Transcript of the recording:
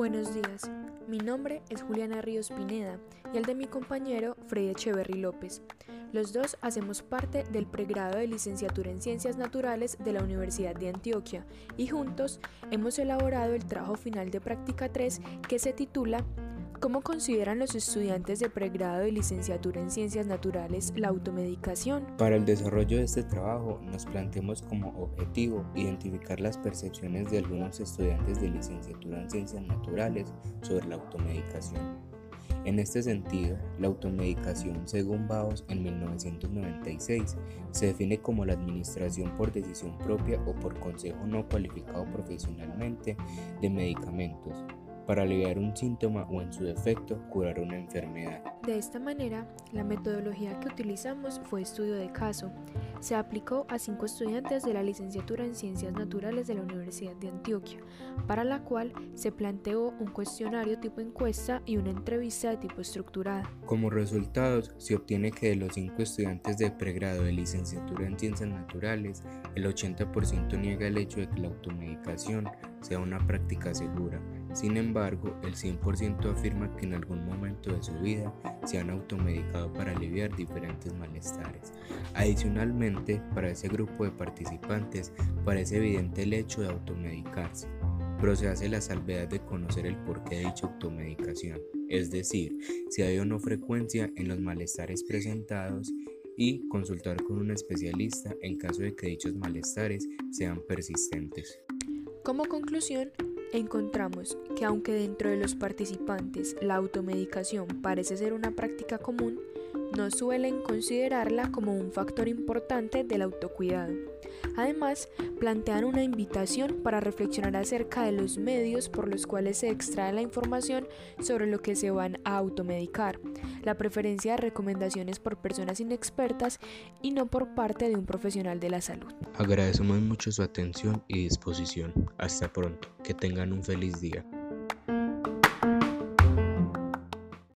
Buenos días, mi nombre es Juliana Ríos Pineda y el de mi compañero Freddy Echeverry López. Los dos hacemos parte del pregrado de licenciatura en Ciencias Naturales de la Universidad de Antioquia y juntos hemos elaborado el trabajo final de práctica 3 que se titula ¿Cómo consideran los estudiantes de pregrado y licenciatura en ciencias naturales la automedicación? Para el desarrollo de este trabajo nos planteamos como objetivo identificar las percepciones de algunos estudiantes de licenciatura en ciencias naturales sobre la automedicación. En este sentido, la automedicación, según Baos en 1996, se define como la administración por decisión propia o por consejo no cualificado profesionalmente de medicamentos para aliviar un síntoma o en su defecto curar una enfermedad. De esta manera, la metodología que utilizamos fue estudio de caso. Se aplicó a cinco estudiantes de la licenciatura en Ciencias Naturales de la Universidad de Antioquia, para la cual se planteó un cuestionario tipo encuesta y una entrevista de tipo estructurada. Como resultados, se obtiene que de los cinco estudiantes de pregrado de licenciatura en Ciencias Naturales, el 80% niega el hecho de que la automedicación sea una práctica segura sin embargo, el 100% afirma que en algún momento de su vida se han automedicado para aliviar diferentes malestares. Adicionalmente, para ese grupo de participantes parece evidente el hecho de automedicarse, pero se hace la salvedad de conocer el porqué de dicha automedicación, es decir, si hay o no frecuencia en los malestares presentados y consultar con un especialista en caso de que dichos malestares sean persistentes. Como conclusión, encontramos que aunque dentro de los participantes la automedicación parece ser una práctica común, no suelen considerarla como un factor importante del autocuidado. Además, plantean una invitación para reflexionar acerca de los medios por los cuales se extrae la información sobre lo que se van a automedicar, la preferencia de recomendaciones por personas inexpertas y no por parte de un profesional de la salud. Agradecemos mucho su atención y disposición. Hasta pronto. Que tengan un feliz día.